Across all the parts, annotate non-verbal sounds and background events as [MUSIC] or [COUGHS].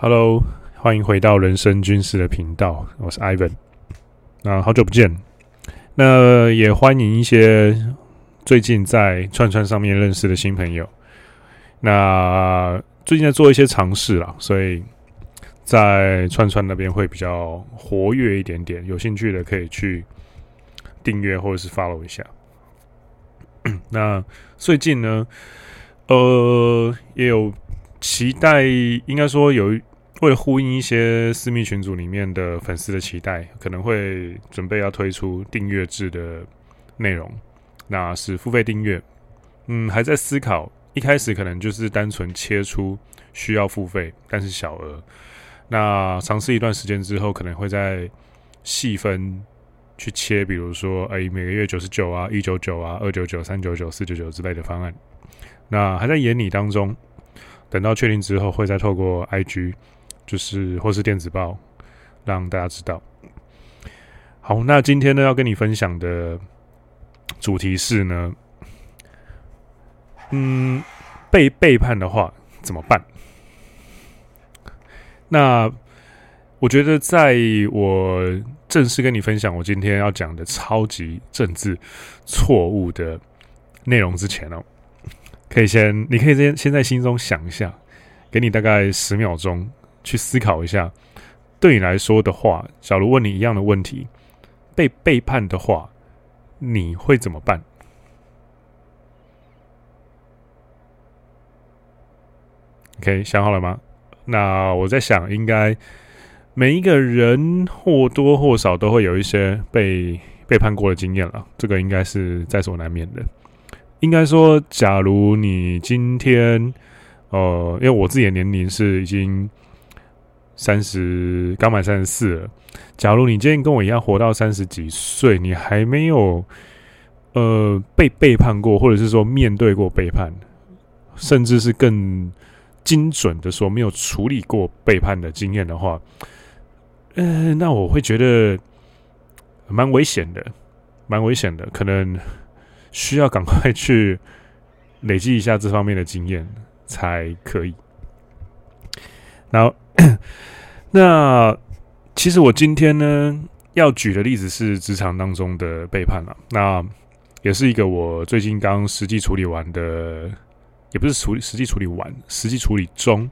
Hello，欢迎回到人生军事的频道，我是 Ivan。那好久不见，那也欢迎一些最近在串串上面认识的新朋友。那最近在做一些尝试啦，所以在串串那边会比较活跃一点点。有兴趣的可以去订阅或者是 follow 一下。[CLEARS THROAT] 那最近呢，呃，也有期待，应该说有。为了呼应一些私密群组里面的粉丝的期待，可能会准备要推出订阅制的内容，那是付费订阅。嗯，还在思考，一开始可能就是单纯切出需要付费，但是小额。那尝试一段时间之后，可能会再细分去切，比如说，哎，每个月九十九啊，一九九啊，二九九、三九九、四九九之类的方案。那还在研拟当中，等到确定之后，会再透过 IG。就是或是电子报，让大家知道。好，那今天呢，要跟你分享的主题是呢，嗯，被背叛的话怎么办？那我觉得，在我正式跟你分享我今天要讲的超级政治错误的内容之前哦，可以先，你可以先先在心中想一下，给你大概十秒钟。去思考一下，对你来说的话，假如问你一样的问题，被背叛的话，你会怎么办？OK，想好了吗？那我在想，应该每一个人或多或少都会有一些被背叛过的经验了，这个应该是在所难免的。应该说，假如你今天，呃，因为我自己的年龄是已经。三十刚满三十四。假如你今天跟我一样活到三十几岁，你还没有呃被背叛过，或者是说面对过背叛，甚至是更精准的说没有处理过背叛的经验的话，呃，那我会觉得蛮危险的，蛮危险的，可能需要赶快去累积一下这方面的经验才可以。然后。[COUGHS] 那其实我今天呢要举的例子是职场当中的背叛了，那也是一个我最近刚实际处理完的，也不是处理实际处理完，实际处理中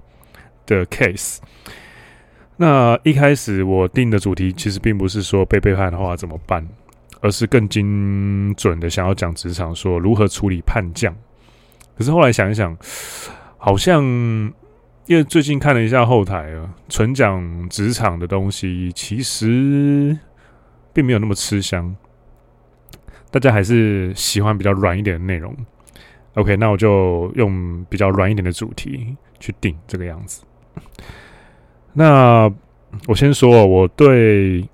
的 case。那一开始我定的主题其实并不是说被背叛的话怎么办，而是更精准的想要讲职场说如何处理叛将。可是后来想一想，好像。因为最近看了一下后台啊，纯讲职场的东西，其实并没有那么吃香。大家还是喜欢比较软一点的内容。OK，那我就用比较软一点的主题去定这个样子。那我先说，我对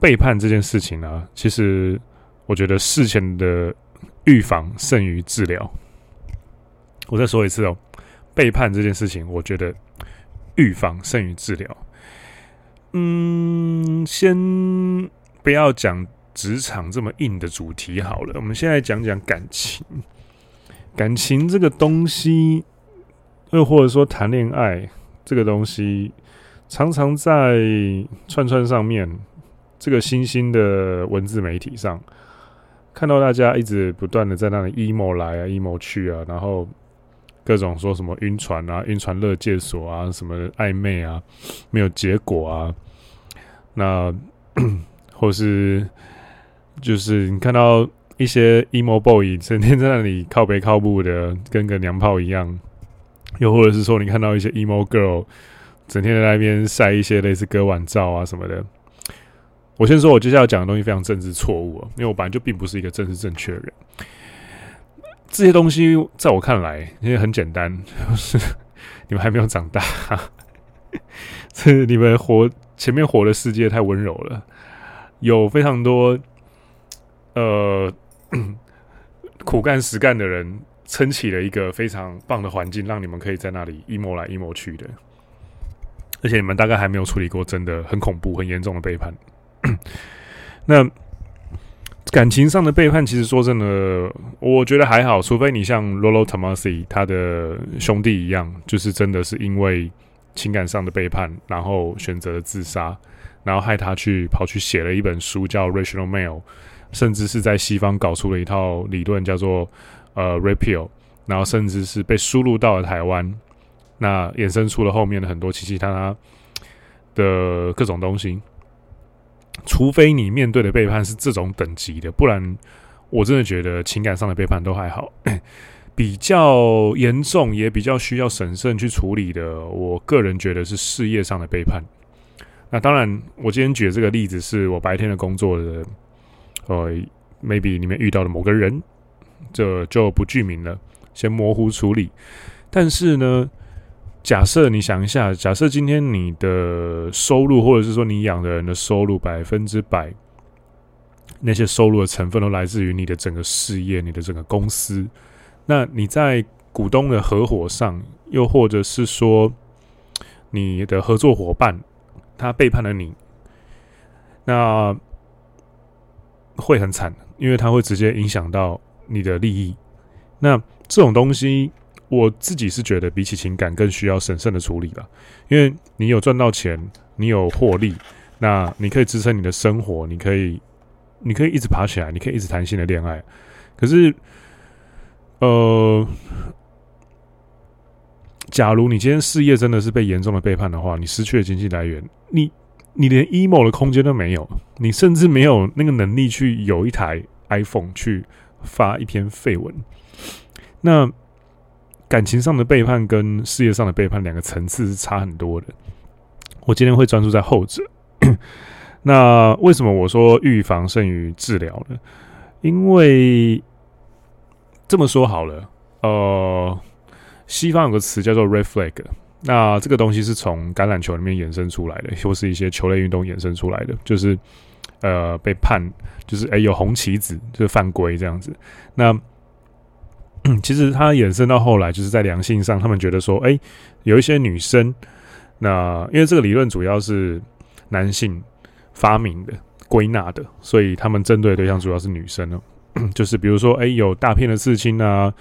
背叛这件事情呢，其实我觉得事前的预防胜于治疗。我再说一次哦。背叛这件事情，我觉得预防胜于治疗。嗯，先不要讲职场这么硬的主题好了，我们现在讲讲感情。感情这个东西，又或者说谈恋爱这个东西，常常在串串上面这个新兴的文字媒体上，看到大家一直不断的在那里 emo 来啊，emo 去啊，然后。各种说什么晕船啊、晕船勒戒所啊、什么暧昧啊、没有结果啊，那 [COUGHS] 或是就是你看到一些 emo boy 整天在那里靠北靠步的，跟个娘炮一样；又或者是说你看到一些 emo girl 整天在那边晒一些类似割腕照啊什么的。我先说，我接下来讲的东西非常政治错误，因为我本来就并不是一个政治正确的人。这些东西在我看来，因为很简单，就 [LAUGHS] 是你们还没有长大，这你们活前面活的世界太温柔了，有非常多呃 [CLEARS THROAT] 苦干实干的人撑起了一个非常棒的环境，让你们可以在那里 emo 来 emo 去的，而且你们大概还没有处理过真的很恐怖、很严重的背叛，那。感情上的背叛，其实说真的，我觉得还好，除非你像 Rollo Tomassi 他的兄弟一样，就是真的是因为情感上的背叛，然后选择了自杀，然后害他去跑去写了一本书叫《Rational Male》，甚至是在西方搞出了一套理论叫做呃 Rapio，然后甚至是被输入到了台湾，那衍生出了后面的很多其其他他的各种东西。除非你面对的背叛是这种等级的，不然我真的觉得情感上的背叛都还好。[COUGHS] 比较严重也比较需要审慎去处理的，我个人觉得是事业上的背叛。那当然，我今天举的这个例子是我白天的工作的，呃，maybe 里面遇到的某个人，这就不具名了，先模糊处理。但是呢，假设你想一下，假设今天你的收入，或者是说你养的人的收入百分之百，那些收入的成分都来自于你的整个事业，你的整个公司。那你在股东的合伙上，又或者是说你的合作伙伴他背叛了你，那会很惨，因为他会直接影响到你的利益。那这种东西，我自己是觉得比起情感更需要审慎的处理吧，因为你有赚到钱，你有获利，那你可以支撑你的生活，你可以，你可以一直爬起来，你可以一直谈心的恋爱，可是。呃，假如你今天事业真的是被严重的背叛的话，你失去了经济来源，你你连 emo 的空间都没有，你甚至没有那个能力去有一台 iPhone 去发一篇废文。那感情上的背叛跟事业上的背叛两个层次是差很多的。我今天会专注在后者。[COUGHS] 那为什么我说预防胜于治疗呢？因为这么说好了，呃，西方有个词叫做 reflag，那这个东西是从橄榄球里面衍生出来的，或是一些球类运动衍生出来的，就是呃被判，就是诶有红旗子，就是犯规这样子。那其实它衍生到后来，就是在良性上，他们觉得说，诶有一些女生，那因为这个理论主要是男性发明的、归纳的，所以他们针对的对象主要是女生哦。[CLEARS THROAT] 就是比如说，哎、有大片的刺青啊，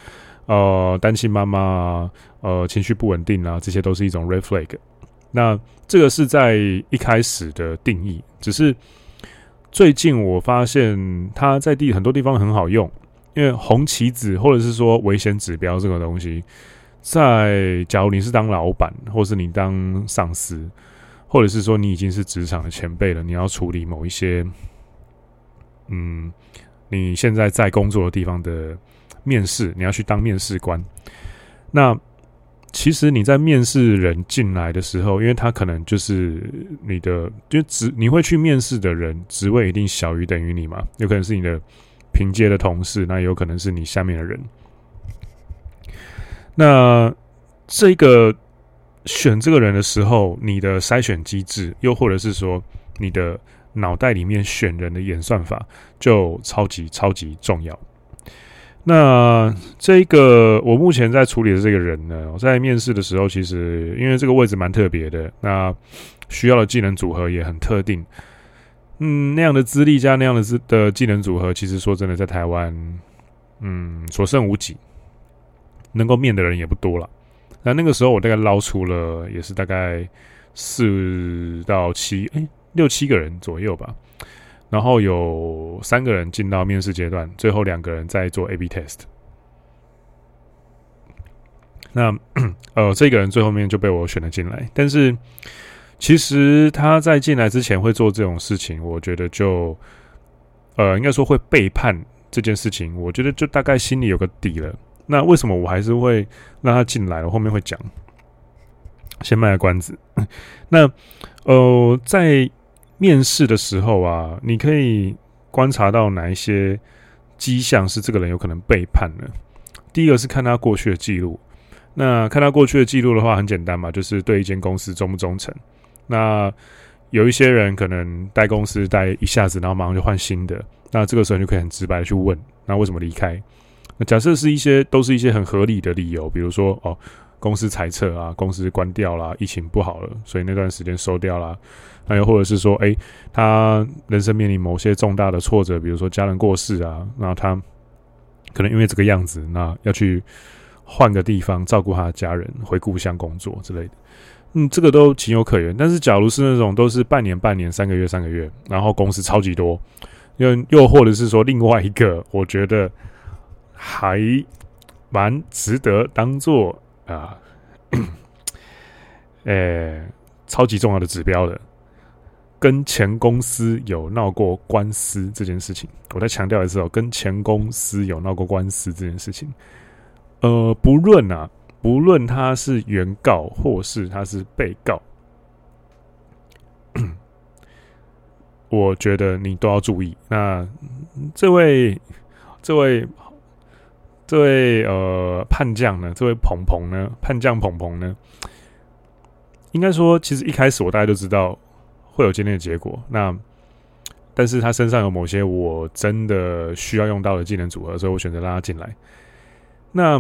呃，单亲妈妈，呃，情绪不稳定啊，这些都是一种 red flag。那这个是在一开始的定义，只是最近我发现它在地很多地方很好用，因为红旗子或者是说危险指标这个东西，在假如你是当老板，或是你当上司，或者是说你已经是职场的前辈了，你要处理某一些，嗯。你现在在工作的地方的面试，你要去当面试官。那其实你在面试人进来的时候，因为他可能就是你的，就职你会去面试的人职位一定小于等于你嘛？有可能是你的平阶的同事，那有可能是你下面的人。那这个选这个人的时候，你的筛选机制，又或者是说你的。脑袋里面选人的演算法就超级超级重要。那这个我目前在处理的这个人呢，我在面试的时候，其实因为这个位置蛮特别的，那需要的技能组合也很特定。嗯，那样的资历加那样的资的技能组合，其实说真的，在台湾，嗯，所剩无几，能够面的人也不多了。那那个时候，我大概捞出了也是大概四到七，哎。六七个人左右吧，然后有三个人进到面试阶段，最后两个人在做 A/B test。那呃，这个人最后面就被我选了进来。但是其实他在进来之前会做这种事情，我觉得就呃，应该说会背叛这件事情，我觉得就大概心里有个底了。那为什么我还是会让他进来？我后面会讲，先卖个关子。[LAUGHS] 那呃，在面试的时候啊，你可以观察到哪一些迹象是这个人有可能背叛呢？第一个是看他过去的记录。那看他过去的记录的话，很简单嘛，就是对一间公司忠不忠诚。那有一些人可能待公司待一下子，然后马上就换新的。那这个时候你就可以很直白的去问，那为什么离开？那假设是一些都是一些很合理的理由，比如说哦，公司裁撤啊，公司关掉啦，疫情不好了，所以那段时间收掉啦。还有，或者是说，哎、他人生面临某些重大的挫折，比如说家人过世啊，那他可能因为这个样子，那要去换个地方照顾他的家人，回故乡工作之类的。嗯，这个都情有可原。但是，假如是那种都是半年、半年、三个月、三个月，然后公司超级多，又又或者是说另外一个，我觉得还蛮值得当做啊，呃、超级重要的指标的，跟前公司有闹过官司这件事情，我再强调一次哦，跟前公司有闹过官司这件事情，呃，不论啊。不论他是原告或是他是被告，[CLEARS THROAT] 我觉得你都要注意。那这位、这位、这位呃叛将呢？这位鹏鹏呢？叛将鹏鹏呢？应该说，其实一开始我大家都知道会有今天的结果。那但是他身上有某些我真的需要用到的技能组合，所以我选择让他进来。那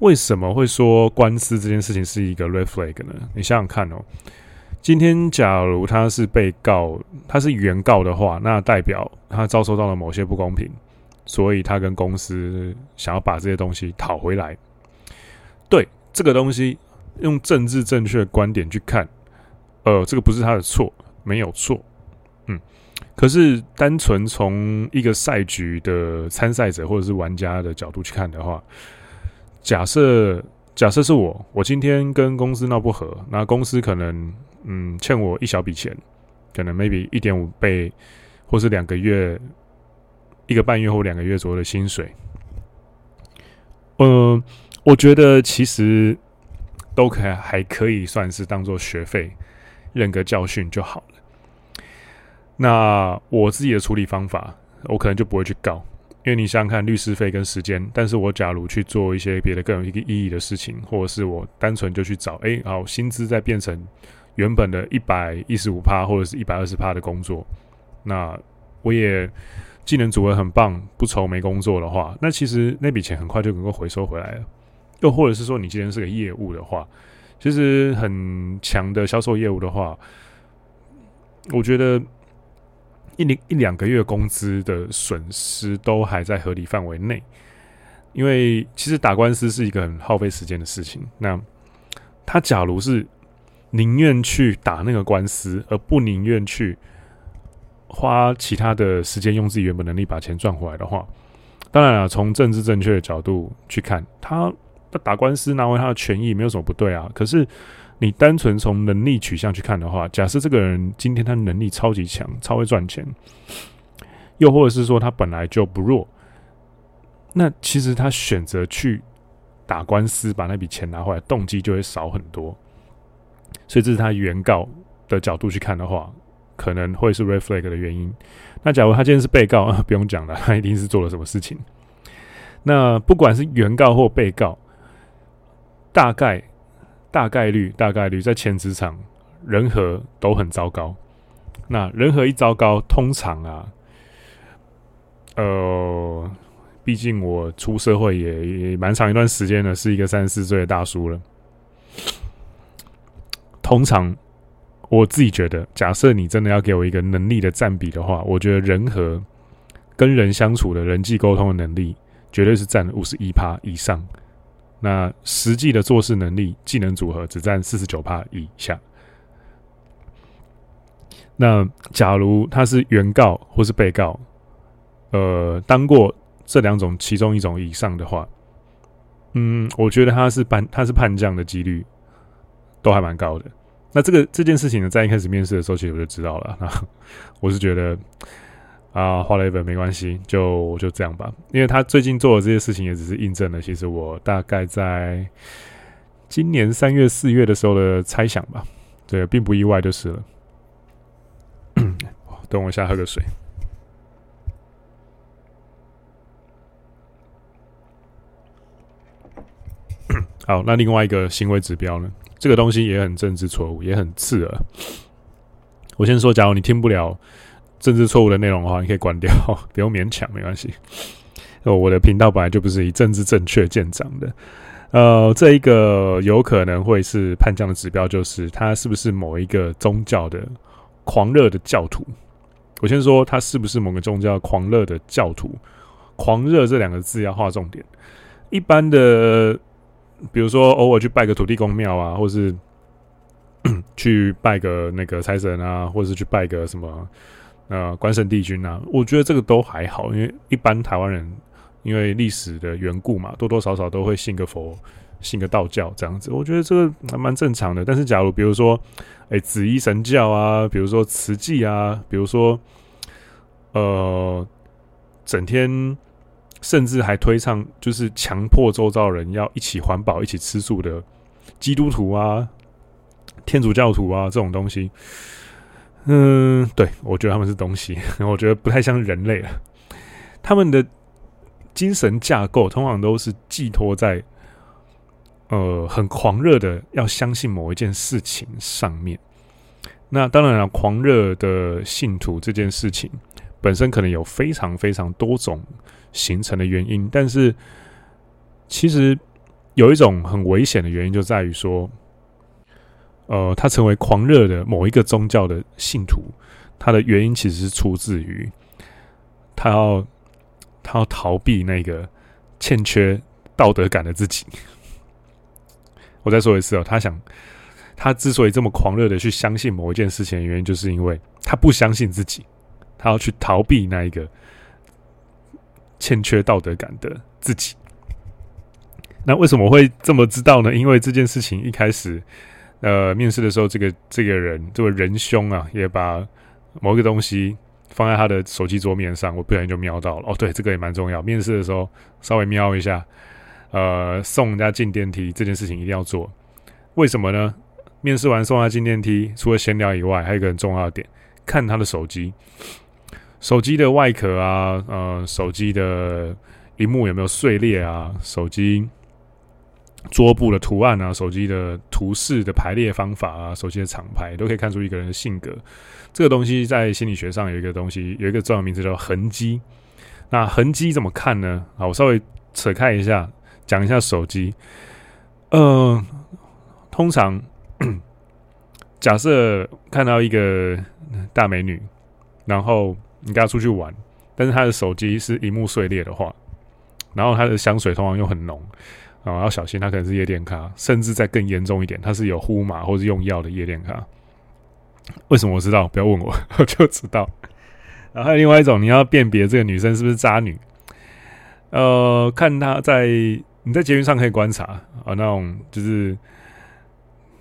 为什么会说官司这件事情是一个 red flag 呢？你想想看哦，今天假如他是被告，他是原告的话，那代表他遭受到了某些不公平，所以他跟公司想要把这些东西讨回来。对，这个东西，用政治正确的观点去看，呃，这个不是他的错，没有错。嗯，可是单纯从一个赛局的参赛者或者是玩家的角度去看的话，假设假设是我，我今天跟公司闹不和，那公司可能嗯欠我一小笔钱，可能 maybe 一点五倍，或是两个月、一个半月或两个月左右的薪水。嗯，我觉得其实都可还可以算是当做学费，认个教训就好了。那我自己的处理方法，我可能就不会去告。因为你想想看，律师费跟时间，但是我假如去做一些别的更有意义的事情，或者是我单纯就去找，哎、好，薪资再变成原本的一百一十五趴或者是一百二十趴的工作，那我也技能组合很棒，不愁没工作的话，那其实那笔钱很快就能够回收回来了。又或者是说，你今天是个业务的话，其实很强的销售业务的话，我觉得。一年一两个月工资的损失都还在合理范围内，因为其实打官司是一个很耗费时间的事情。那他假如是宁愿去打那个官司，而不宁愿去花其他的时间用自己原本能力把钱赚回来的话，当然了，从政治正确的角度去看，他打官司拿回他的权益没有什么不对啊。可是。你单纯从能力取向去看的话，假设这个人今天他能力超级强，超会赚钱，又或者是说他本来就不弱，那其实他选择去打官司把那笔钱拿回来，动机就会少很多。所以这是他原告的角度去看的话，可能会是 reflag 的原因。那假如他今天是被告，[LAUGHS] 不用讲了，他一定是做了什么事情。那不管是原告或被告，大概。大概率，大概率在前职场人和都很糟糕。那人和一糟糕，通常啊，呃，毕竟我出社会也蛮长一段时间了，是一个三十四岁的大叔了。通常我自己觉得，假设你真的要给我一个能力的占比的话，我觉得人和跟人相处的人际沟通的能力，绝对是占五十一趴以上。那实际的做事能力、技能组合只占四十九趴以下。那假如他是原告或是被告，呃，当过这两种其中一种以上的话，嗯，我觉得他是叛他是叛将的几率都还蛮高的。那这个这件事情呢，在一开始面试的时候，其实我就知道了。我是觉得。啊，花了一本没关系，就就这样吧。因为他最近做的这些事情，也只是印证了其实我大概在今年三月、四月的时候的猜想吧。对，并不意外就是了。[COUGHS] 等我一下，喝个水。[COUGHS] 好，那另外一个行为指标呢？这个东西也很政治错误，也很刺耳。我先说，假如你听不了。政治错误的内容的话，你可以关掉，[LAUGHS] 不用勉强，没关系。我的频道本来就不是以政治正确见长的。呃，这一个有可能会是叛将的指标，就是他是不是某一个宗教的狂热的教徒。我先说他是不是某个宗教狂热的教徒。狂热这两个字要划重点。一般的，比如说偶尔去拜个土地公庙啊，或是 [CLEARS THROAT] 去拜个那个财神啊，或者是去拜个什么呃关圣帝君啊，我觉得这个都还好，因为一般台湾人因为历史的缘故嘛，多多少少都会信个佛。信个道教这样子，我觉得这个还蛮正常的。但是，假如比如说，哎，紫衣神教啊，比如说慈济啊，比如说，呃，整天甚至还推倡就是强迫周遭人要一起环保、一起吃素的基督徒啊、天主教徒啊这种东西，嗯，对，我觉得他们是东西，[LAUGHS] 我觉得不太像人类了。他们的精神架构通常都是寄托在。呃，很狂热的要相信某一件事情上面。那当然了，狂热的信徒这件事情本身可能有非常非常多种形成的原因，但是其实有一种很危险的原因就在于说，呃，他成为狂热的某一个宗教的信徒，他的原因其实是出自于他要他要逃避那个欠缺道德感的自己。[LAUGHS] 我再说一次哦，他想，他之所以这么狂热的去相信某一件事情的原因，就是因为他不相信自己，他要去逃避那一个欠缺道德感的自己。那为什么会这么知道呢？因为这件事情一开始，呃，面试的时候，这个这个人这位仁兄啊，也把某一个东西放在他的手机桌面上，我不小心就瞄到了。哦，对，这个也蛮重要。面试的时候稍微瞄一下。呃，送人家进电梯这件事情一定要做，为什么呢？面试完送他进电梯，除了闲聊以外，还有一个很重要的点，看他的手机，手机的外壳啊，呃，手机的荧幕有没有碎裂啊？手机桌布的图案啊，手机的图示的排列方法啊，手机的厂牌都可以看出一个人的性格。这个东西在心理学上有一个东西，有一个重要名字叫痕迹。那痕迹怎么看呢？好，我稍微扯开一下。讲一下手机，呃，通常 [COUGHS] 假设看到一个大美女，然后你跟她出去玩，但是她的手机是一幕碎裂的话，然后她的香水通常又很浓，啊，要小心，她可能是夜店咖，甚至再更严重一点，她是有呼麻或是用药的夜店咖。为什么我知道？不要问我，[LAUGHS] 我就知道。然后还有另外一种，你要辨别这个女生是不是渣女，呃，看她在。你在捷运上可以观察啊，那种就是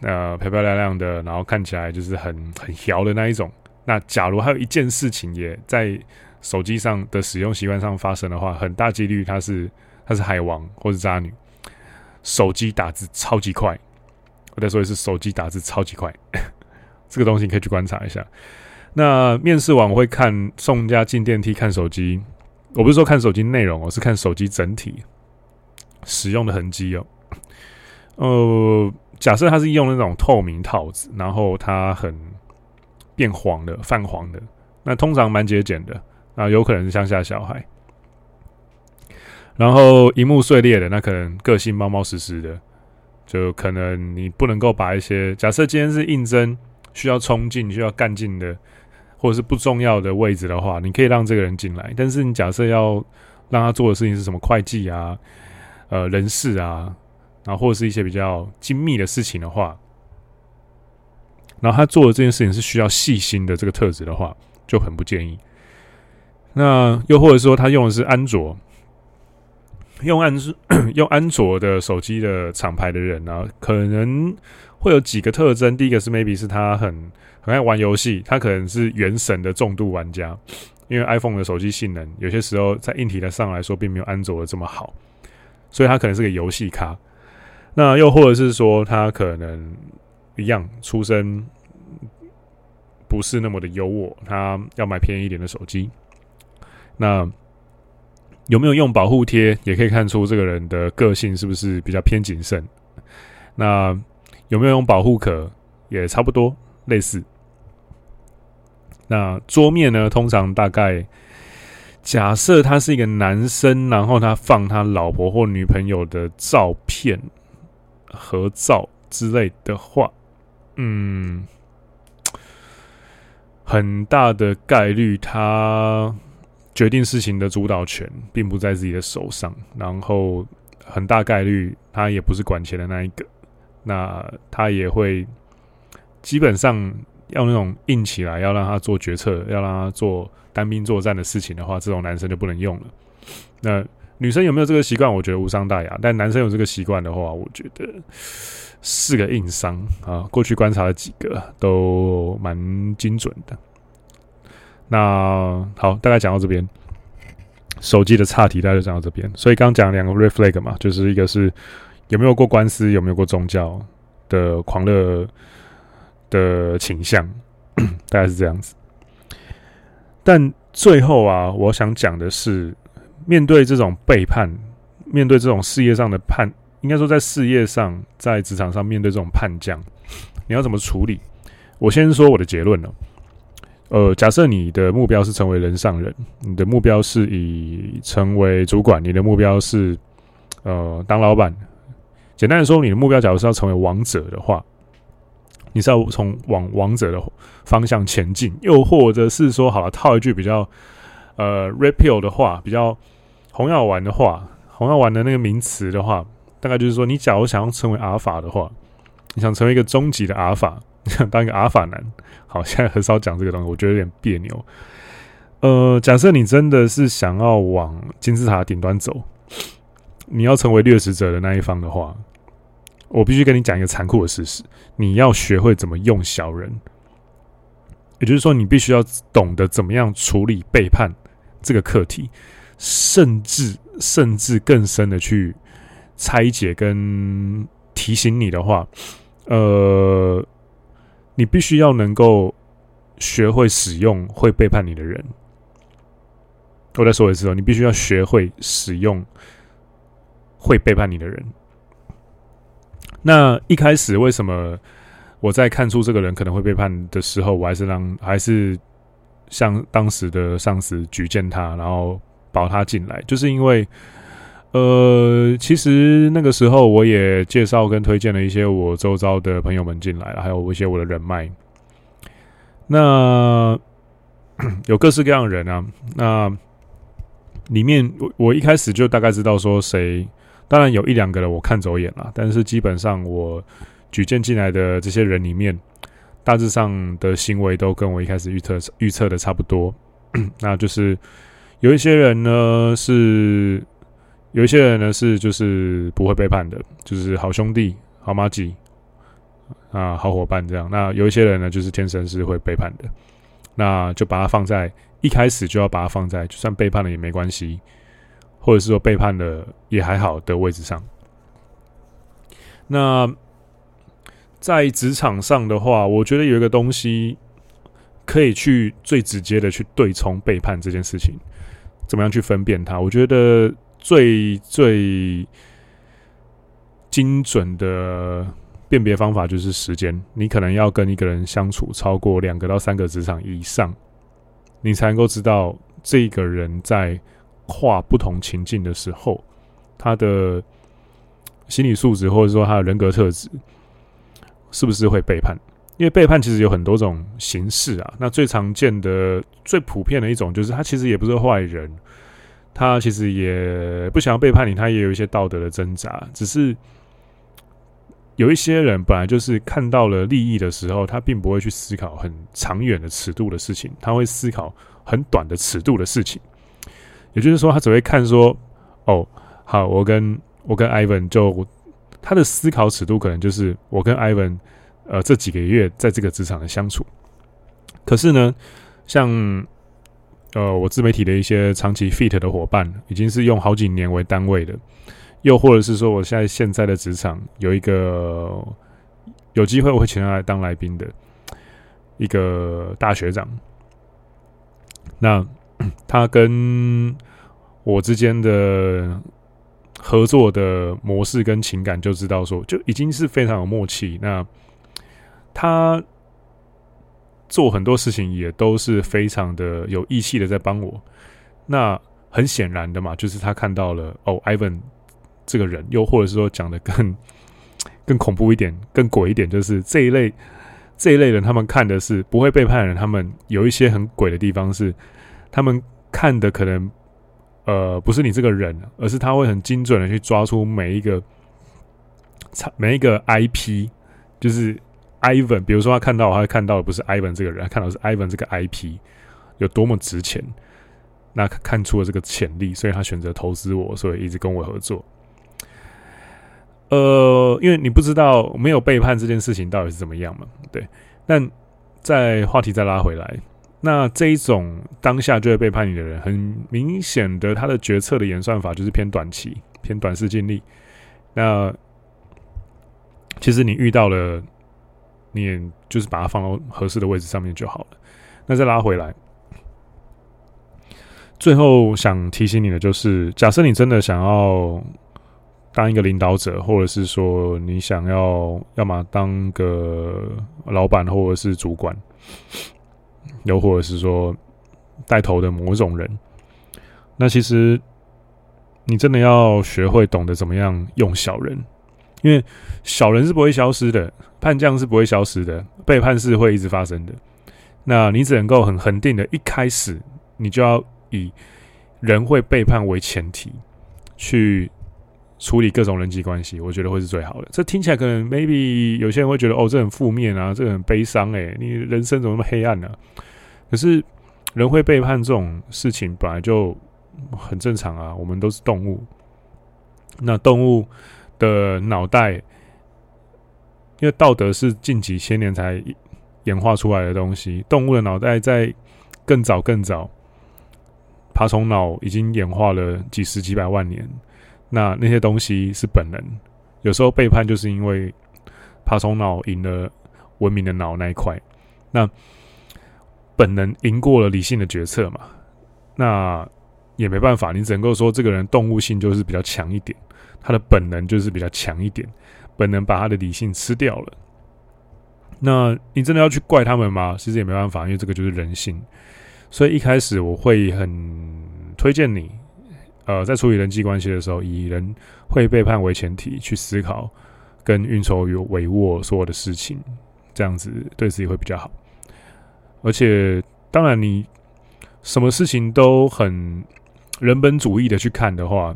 呃漂漂亮亮的，然后看起来就是很很调的那一种。那假如还有一件事情也在手机上的使用习惯上发生的话，很大几率他是他是海王或是渣女。手机打字超级快，我再说一次，手机打字超级快，[LAUGHS] 这个东西你可以去观察一下。那面试完我会看送家进电梯看手机，我不是说看手机内容，我是看手机整体。使用的痕迹哦，呃，假设它是用那种透明套子，然后它很变黄的、泛黄的，那通常蛮节俭的，那，有可能是乡下小孩。然后荧幕碎裂的，那可能个性冒冒失失的，就可能你不能够把一些假设今天是应征需要冲进、需要干进的，或者是不重要的位置的话，你可以让这个人进来。但是你假设要让他做的事情是什么会计啊？呃，人事啊，然后或者是一些比较精密的事情的话，然后他做的这件事情是需要细心的这个特质的话，就很不建议。那又或者说他用的是安卓，用安 [COUGHS] 用安卓的手机的厂牌的人呢，可能会有几个特征。第一个是 maybe 是他很很爱玩游戏，他可能是原神的重度玩家，因为 iPhone 的手机性能有些时候在硬体的上来说，并没有安卓的这么好。所以他可能是个游戏咖，那又或者是说他可能一样出身不是那么的优渥，他要买便宜一点的手机。那有没有用保护贴，也可以看出这个人的个性是不是比较偏谨慎。那有没有用保护壳，也差不多类似。那桌面呢，通常大概。假设他是一个男生，然后他放他老婆或女朋友的照片、合照之类的话，嗯，很大的概率他决定事情的主导权并不在自己的手上，然后很大概率他也不是管钱的那一个，那他也会基本上要那种硬起来，要让他做决策，要让他做单兵作战的事情的话，这种男生就不能用了。那女生有没有这个习惯？我觉得无伤大雅，但男生有这个习惯的话，我觉得是个硬伤啊。过去观察了几个，都蛮精准的。那好，大概讲到这边。手机的差题，大家就讲到这边。所以刚讲两个 red flag 嘛，就是一个是有没有过官司，有没有过宗教的狂热的倾向，[COUGHS] 大概是这样子。但最后啊，我想讲的是，面对这种背叛，面对这种事业上的叛，应该说在事业上，在职场上面对这种叛将，你要怎么处理？我先说我的结论了。呃，假设你的目标是成为人上人，你的目标是以成为主管，你的目标是呃当老板。简单的说，你的目标假如是要成为王者的话，你是要从往王者的方向前进，又或者是说，好了，套一句比较呃 red pill 的话，比较红药丸的话，红药丸的那个名词的话，大概就是说，你假如想要成为阿尔法的话，你想成为一个终极的阿尔法。想 [LAUGHS] 当一个阿法男，好，现在很少讲这个东西，我觉得有点别扭。呃，假设你真的是想要往金字塔顶端走，你要成为掠食者的那一方的话，我必须跟你讲一个残酷的事实：你要学会怎么用小人，也就是说，你必须要懂得怎么样处理背叛这个课题，甚至甚至更深的去拆解跟提醒你的话，呃。你必须要能够学会使用会背叛你的人。我再说一次哦，你必须要学会使用会背叛你的人。那一开始为什么我在看出这个人可能会背叛的时候，我还是让还是向当时的上司举荐他，然后保他进来，就是因为。呃，其实那个时候我也介绍跟推荐了一些我周遭的朋友们进来了，还有一些我的人脉。那 [CLEARS THROAT] 有各式各样的人啊，那里面我我一开始就大概知道说谁，当然有一两个人我看走眼了，但是基本上我举荐进来的这些人里面，大致上的行为都跟我一开始预测预测的差不多。[CLEARS THROAT] 那就是有一些人呢是。有一些人呢是就是不会背叛的，就是好兄弟、好麻吉啊、好伙伴这样。那有一些人呢就是天生是会背叛的，那就把它放在一开始就要把它放在就算背叛了也没关系，或者是说背叛了也还好的位置上。那在职场上的话，我觉得有一个东西可以去最直接的去对冲背叛这件事情，怎么样去分辨它？我觉得。最最精准的辨别方法就是时间。你可能要跟一个人相处超过两个到三个职场以上，你才能够知道这个人在跨不同情境的时候，他的心理素质或者说他的人格特质是不是会背叛。因为背叛其实有很多种形式啊。那最常见的、最普遍的一种就是他其实也不是坏人。他其实也不想要背叛你，他也有一些道德的挣扎。只是有一些人本来就是看到了利益的时候，他并不会去思考很长远的尺度的事情，他会思考很短的尺度的事情。也就是说，他只会看说：“哦，好，我跟我跟 Ivan 就他的思考尺度可能就是我跟 Ivan 呃这几个月在这个职场的相处。可是呢，像。”呃，我自媒体的一些长期 fit 的伙伴，已经是用好几年为单位的，又或者是说，我现在现在的职场有一个有机会我会请他来当来宾的一个大学长，那 [CLEARS THROAT] 他跟我之间的合作的模式跟情感，就知道说，就已经是非常有默契。那他。做很多事情也都是非常的有义气的在帮我，那很显然的嘛，就是他看到了哦，Ivan 这个人，又或者是说讲的更 [LAUGHS] 更恐怖一点、更鬼一点，就是这一类这一类人，他们看的是不会背叛的人，他们有一些很鬼的地方是，他们看的可能呃，不是你这个人，而是他会很精准的去抓出每一个每一个 IP，就是 Ivan。比如说他看到，他看到的不是 Ivan 这个人，他看到是 Ivan 这个 IP 有多么值钱，那看出了这个潜力，所以他选择投资我，所以一直跟我合作。呃，因为你不知道没有背叛这件事情到底是怎么样嘛，对。但在话题再拉回来，那这一种当下就会背叛你的人，很明显的他的决策的演算法就是偏短期、偏短视尽力。那其实你遇到了，你也就是把它放到合适的位置上面就好了。那再拉回来，最后想提醒你的就是，假设你真的想要。当一个领导者，或者是说你想要，要么当个老板，或者是主管，又或者是说带头的某种人，那其实你真的要学会懂得怎么样用小人，因为小人是不会消失的，叛将是不会消失的，背叛是会一直发生的。那你只能够很恒定的，一开始你就要以人会背叛为前提去。处理各种人际关系，我觉得会是最好的。这听起来可能 maybe 有些人会觉得哦，这很负面啊，这很悲伤诶，你人生怎么那么黑暗呢？可是人会背叛这种事情本来就很正常啊，我们都是动物。那动物的脑袋，因为道德是近几千年才演化出来的东西，动物的脑袋在更早更早，爬虫脑已经演化了几十几百万年。那那些东西是本能，有时候背叛就是因为爬虫脑赢了文明的脑那一块。那本能赢过了理性的决策嘛？那也没办法，你只能够说这个人动物性就是比较强一点，他的本能就是比较强一点，本能把他的理性吃掉了。那你真的要去怪他们吗？其实也没办法，因为这个就是人性。所以一开始我会很推荐你。呃，在处理人际关系的时候，以人会背叛为前提去思考跟运筹有帷幄所有的事情，这样子对自己会比较好。而且，当然，你什么事情都很人本主义的去看的话，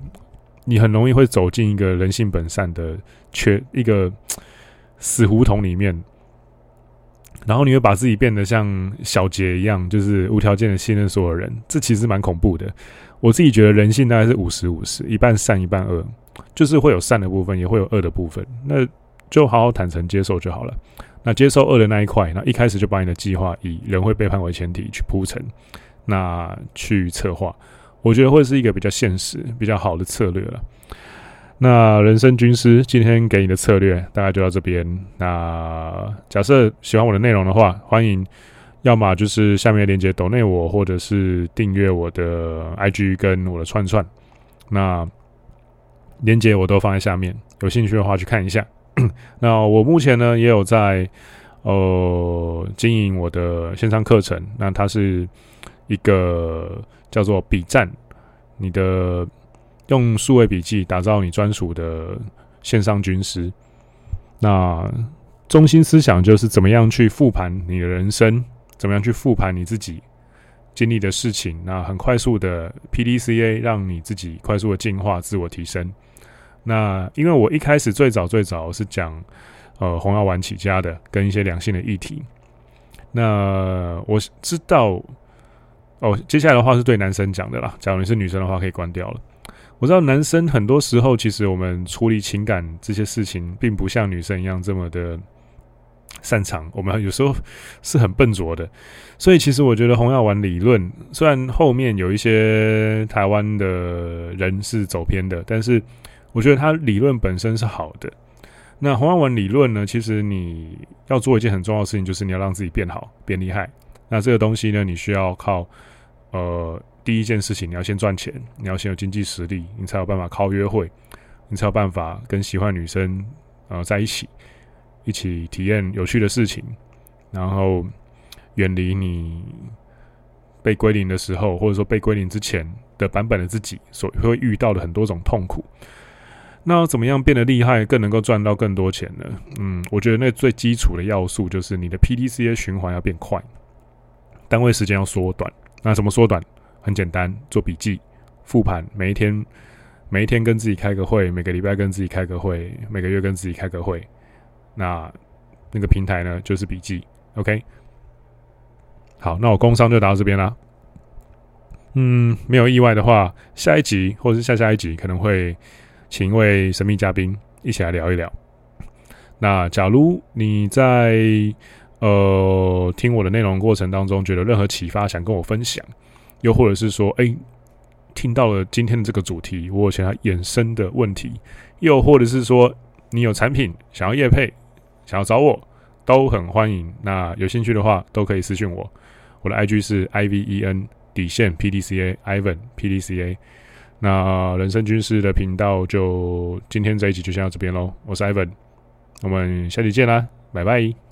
你很容易会走进一个人性本善的缺一个死胡同里面，然后你会把自己变得像小杰一样，就是无条件的信任所有人，这其实蛮恐怖的。我自己觉得人性大概是五十五十，一半善一半恶，就是会有善的部分，也会有恶的部分。那就好好坦诚接受就好了。那接受恶的那一块，那一开始就把你的计划以人会背叛为前提去铺陈，那去策划，我觉得会是一个比较现实、比较好的策略了。那人生军师今天给你的策略大概就到这边。那假设喜欢我的内容的话，欢迎。要么就是下面的链接抖内我，或者是订阅我的 IG 跟我的串串，那链接我都放在下面，有兴趣的话去看一下。[CLEARS THROAT] 那我目前呢也有在呃经营我的线上课程，那它是一个叫做笔战，你的用数位笔记打造你专属的线上军师。那中心思想就是怎么样去复盘你的人生。怎么样去复盘你自己经历的事情？那很快速的 PDCA 让你自己快速的进化、自我提升。那因为我一开始最早最早是讲呃红药丸起家的，跟一些两性的议题。那我知道哦，接下来的话是对男生讲的啦。假如你是女生的话，可以关掉了。我知道男生很多时候其实我们处理情感这些事情，并不像女生一样这么的。擅长，我们有时候是很笨拙的，所以其实我觉得红药丸理论虽然后面有一些台湾的人是走偏的，但是我觉得它理论本身是好的。那红药丸理论呢，其实你要做一件很重要的事情，就是你要让自己变好、变厉害。那这个东西呢，你需要靠呃第一件事情，你要先赚钱，你要先有经济实力，你才有办法靠约会，你才有办法跟喜欢女生呃在一起。一起体验有趣的事情，然后远离你被归零的时候，或者说被归零之前的版本的自己所会遇到的很多种痛苦。那怎么样变得厉害，更能够赚到更多钱呢？嗯，我觉得那最基础的要素就是你的 PDCA 循环要变快，单位时间要缩短。那怎么缩短？很简单，做笔记，复盘，每一天每一天跟自己开个会，每个礼拜跟自己开个会，每个月跟自己开个会。那那个平台呢，就是笔记。OK，好，那我工商就打到这边啦。嗯，没有意外的话，下一集或者是下下一集可能会请一位神秘嘉宾一起来聊一聊。那假如你在呃听我的内容过程当中觉得任何启发，想跟我分享，又或者是说，哎，听到了今天的这个主题，我想要衍生的问题，又或者是说你有产品想要业配，想要找我，都很欢迎。那有兴趣的话，都可以私讯我，我的 IG 是 I V E N。底线 PDCA Ivan PDCA，那人生军事的频道就今天这一集就先到这边喽。我是 Ivan，我们下期见啦，拜拜。